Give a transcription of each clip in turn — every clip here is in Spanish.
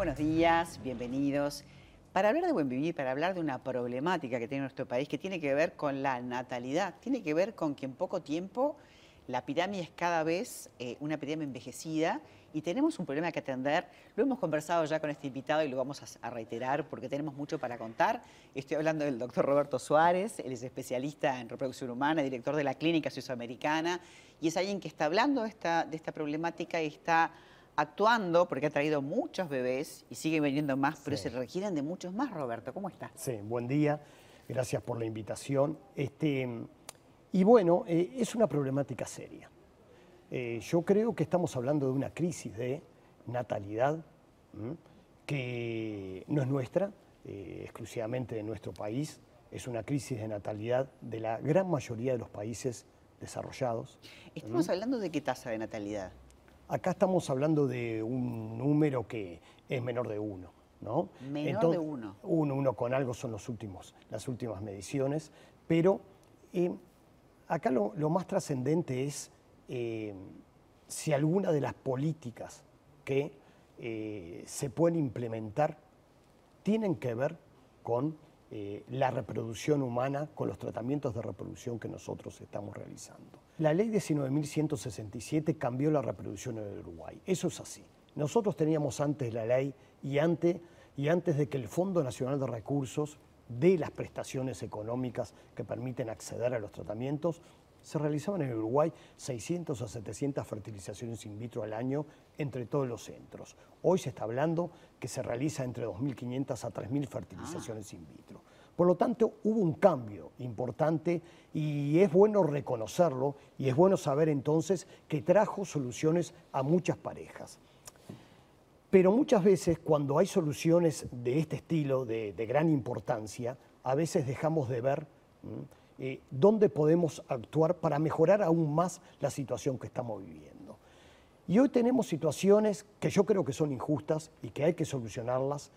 buenos días, bienvenidos. Para hablar de buen vivir, para hablar de una problemática que tiene nuestro país, que tiene que ver con la natalidad, tiene que ver con que en poco tiempo la pirámide es cada vez eh, una pirámide envejecida y tenemos un problema que atender. Lo hemos conversado ya con este invitado y lo vamos a, reiterar porque tenemos mucho para contar. Estoy hablando del doctor Roberto Suárez, él es especialista en reproducción humana, director de la Clínica Suizoamericana y es alguien que está hablando de esta problemática y está actuando porque ha traído muchos bebés y sigue viniendo más, pero se requieren de muchos más, Roberto. ¿Cómo está? Sí, buen día. Gracias por la invitación. Este, y bueno, eh, es una problemática seria. Eh, yo creo que estamos hablando de una crisis de natalidad ¿m? que no es nuestra, eh, exclusivamente de nuestro país, es una crisis de natalidad de la gran mayoría de los países desarrollados. Estamos ¿m? hablando de qué tasa de natalidad. Acá estamos hablando de un número que es menor de uno. ¿no? Menor Entonces, de uno. Uno, uno con algo son los últimos, las últimas mediciones, pero eh, acá lo, lo, más trascendente es eh, si alguna de las políticas que eh, se pueden implementar tienen que ver con la reproducción humana, con los tratamientos de reproducción que nosotros estamos realizando. La ley 19.167 cambió la reproducción en el Uruguay. Eso es así. Nosotros teníamos antes la ley y antes, y antes de que el Fondo Nacional de Recursos dé las prestaciones económicas que permiten acceder a los tratamientos, se realizaban en Uruguay 600 a 700 fertilizaciones in vitro al año entre todos los centros. Hoy se está hablando que se realiza entre 2.500 a 3.000 fertilizaciones ah. in vitro. Por lo tanto, hubo un cambio importante y es bueno reconocerlo y es bueno saber entonces que trajo soluciones a muchas parejas. Pero muchas veces cuando hay soluciones de este estilo, de, gran importancia, a veces dejamos de ver eh, dónde podemos actuar para mejorar aún más la situación que estamos viviendo. Y hoy tenemos situaciones que yo creo que son injustas y que hay que solucionarlas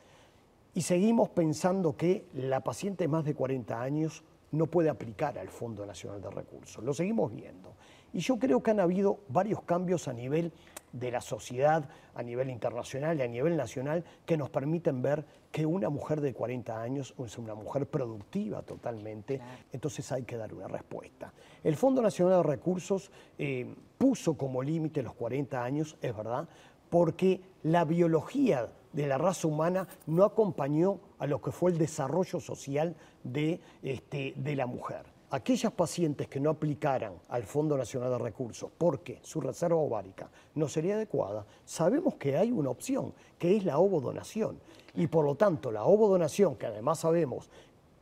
y seguimos pensando que la paciente de más de 40 años no puede aplicar al Fondo Nacional de Recursos. Lo seguimos viendo. Y yo creo que han habido varios cambios a nivel de la sociedad, a nivel internacional y a nivel nacional, que nos permiten ver que una mujer de 40 años es una mujer productiva totalmente, entonces hay que dar una respuesta. El Fondo Nacional de Recursos eh, puso como límite los 40 años, es verdad, porque la biología de la raza humana no acompañó a lo que fue el desarrollo social de, este, de la mujer aquellas pacientes que no aplicaran al Fondo Nacional de Recursos porque su reserva ovárica no sería adecuada, sabemos que hay una opción, que es la ovodonación. Y por lo tanto, la ovodonación, que además sabemos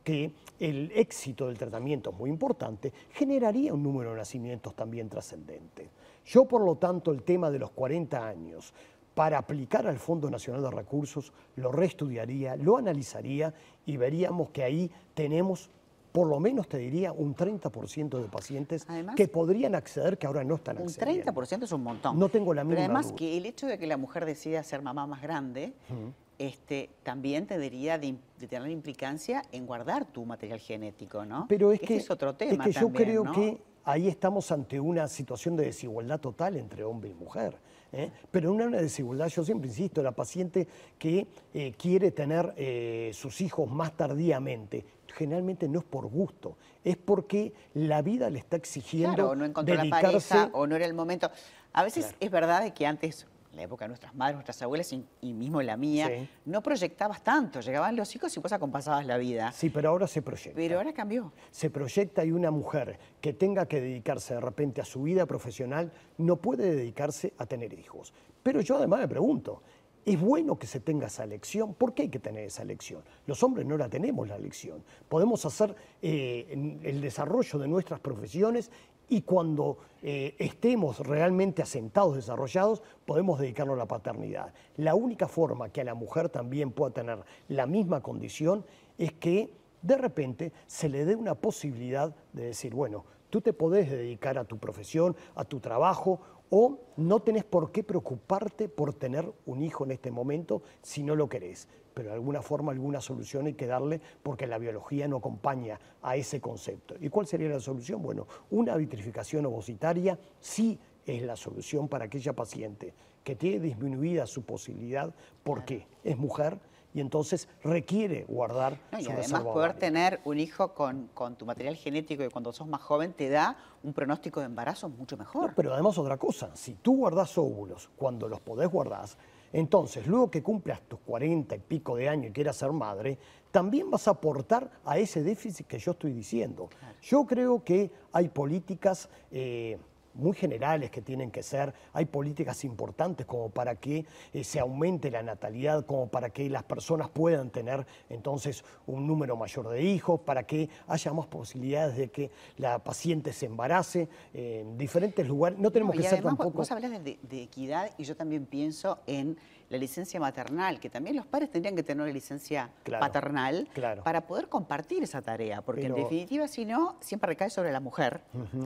que el éxito del tratamiento es muy importante, generaría un número de nacimientos también trascendente. Yo, por lo tanto, el tema de los 40 años, para aplicar al Fondo Nacional de Recursos, lo reestudiaría, lo analizaría y veríamos que ahí tenemos por lo menos te diría un 30% de pacientes además, que podrían acceder que ahora no están accediendo. Un 30% es un montón. No tengo la mínima Pero además duda. que el hecho de que la mujer decida ser mamá más grande uh -huh. este, también tendría de, de, tener implicancia en guardar tu material genético, ¿no? Pero es Ese que, es otro tema es que yo también, creo ¿no? que ahí estamos ante una situación de desigualdad total entre hombre y mujer. ¿eh? Pero una, una desigualdad, yo siempre insisto, la paciente que eh, quiere tener eh, sus hijos más tardíamente, generalmente no es por gusto, es porque la vida le está exigiendo claro, no encontró dedicarse... la pareja o no era el momento. A veces claro. es verdad que antes la época de nuestras madres, nuestras abuelas y, y mismo la mía, sí. no proyectabas tanto. Llegaban los hijos y vos acompasabas la vida. Sí, pero ahora se proyecta. Pero ahora cambió. Se proyecta y una mujer que tenga que dedicarse de repente a su vida profesional no puede dedicarse a tener hijos. Pero yo además me pregunto, es bueno que se tenga esa elección. ¿Por qué hay que tener esa elección? Los hombres no la tenemos la elección. Podemos hacer eh, el desarrollo de nuestras profesiones y cuando eh, estemos realmente asentados, desarrollados, podemos dedicarnos a la paternidad. La única forma que a la mujer también pueda tener la misma condición es que de repente se le dé una posibilidad de decir, bueno, tú te podés dedicar a tu profesión, a tu trabajo, o no tenés por qué preocuparte por tener un hijo en este momento si no lo querés. Pero de alguna forma, alguna solución hay que darle porque la biología no acompaña a ese concepto. ¿Y cuál sería la solución? Bueno, una vitrificación ovocitaria sí es la solución para aquella paciente que tiene disminuida su posibilidad porque es mujer y entonces requiere guardar no, y su además poder tener un hijo con, con, tu material genético y cuando sos más joven te da un pronóstico de embarazo mucho mejor. pero además otra cosa, si tú guardas óvulos cuando los podés guardar, entonces luego que cumplas tus 40 y pico de años y quieras ser madre, también vas a aportar a ese déficit que yo estoy diciendo. Yo creo que hay políticas... Eh, muy generales que tienen que ser, hay políticas importantes como para que eh, se aumente la natalidad, como para que las personas puedan tener entonces un número mayor de hijos, para que haya más posibilidades de que la paciente se embarace en diferentes lugares. No tenemos que ser tampoco... Vos hablas de, de equidad y yo también pienso en la licencia maternal, que también los padres tendrían que tener una licencia paternal para poder compartir esa tarea, porque en definitiva, si no, siempre recae sobre la mujer,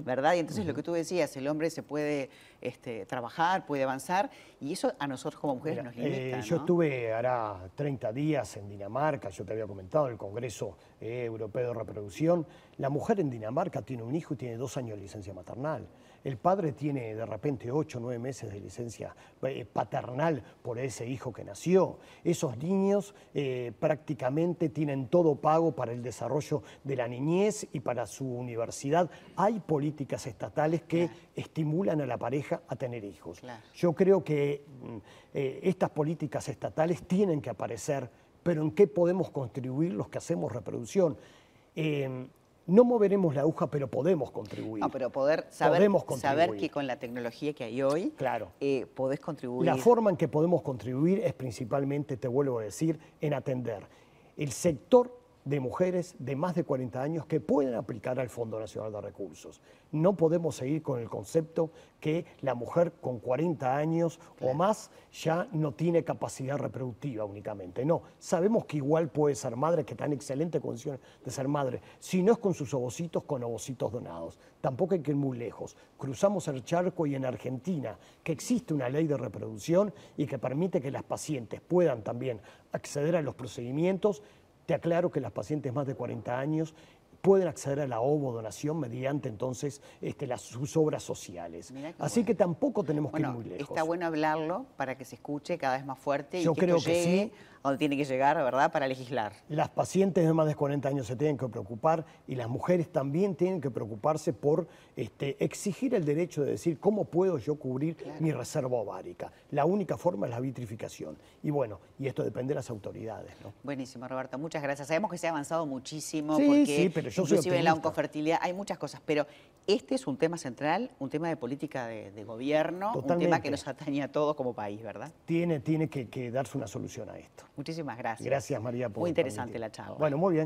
¿verdad? Y entonces lo que tú decías, el hombre se puede este, trabajar, puede avanzar, y eso a nosotros como mujeres nos limita. Eh, yo estuve hará 30 días en Dinamarca, yo te había comentado, el Congreso eh, Europeo de Reproducción. La mujer en Dinamarca tiene un hijo y tiene dos años de licencia maternal. El padre tiene de repente ocho o nueve meses de licencia eh, paternal por ese hijo que nació. Esos niños eh, prácticamente tienen todo pago para el desarrollo de la niñez y para su universidad. Hay políticas estatales que estimulan a la pareja a tener hijos. Yo creo que mm, eh, estas políticas estatales tienen que aparecer, pero ¿en qué podemos contribuir los que hacemos reproducción? No moveremos la aguja, pero podemos contribuir. No, pero poder saber, saber que con la tecnología que hay hoy, claro. Eh, podés contribuir. La forma en que podemos contribuir es principalmente, te vuelvo a decir, en atender el sector de mujeres de más de 40 años que pueden aplicar al Fondo Nacional de Recursos. No podemos seguir con el concepto que la mujer con 40 años o más ya no tiene capacidad reproductiva únicamente. No, sabemos que igual puede ser madre, que está en excelente condición de ser madre, si no es con sus ovocitos, con ovocitos donados. Tampoco hay que ir muy lejos. Cruzamos el charco y en Argentina, que existe una ley de reproducción y que permite que las pacientes puedan también acceder a los procedimientos te aclaro que las pacientes más de 40 años pueden acceder a la ovo donación mediante entonces este, las, sus obras sociales. Así que tampoco tenemos que ir muy lejos. Está bueno hablarlo para que se escuche cada vez más fuerte Yo y que creo que sí. a donde tiene que llegar, ¿verdad?, para legislar. Las pacientes de más de 40 años se tienen que preocupar y las mujeres también tienen que preocuparse por este, exigir el derecho de decir cómo puedo yo cubrir mi reserva ovárica. La única forma es la vitrificación. Y bueno, y esto depende de las autoridades. ¿no? Buenísimo, Roberto. Muchas gracias. Sabemos que se ha avanzado muchísimo sí, porque sí, pero inclusive en la oncofertilidad, hay muchas cosas, pero este es un tema central, un tema de política de, gobierno, un tema que nos atañe a todos como país, ¿verdad? Tiene, tiene que, darse una solución a esto. Muchísimas gracias. Gracias, María. Por muy interesante la charla. Bueno, muy bien.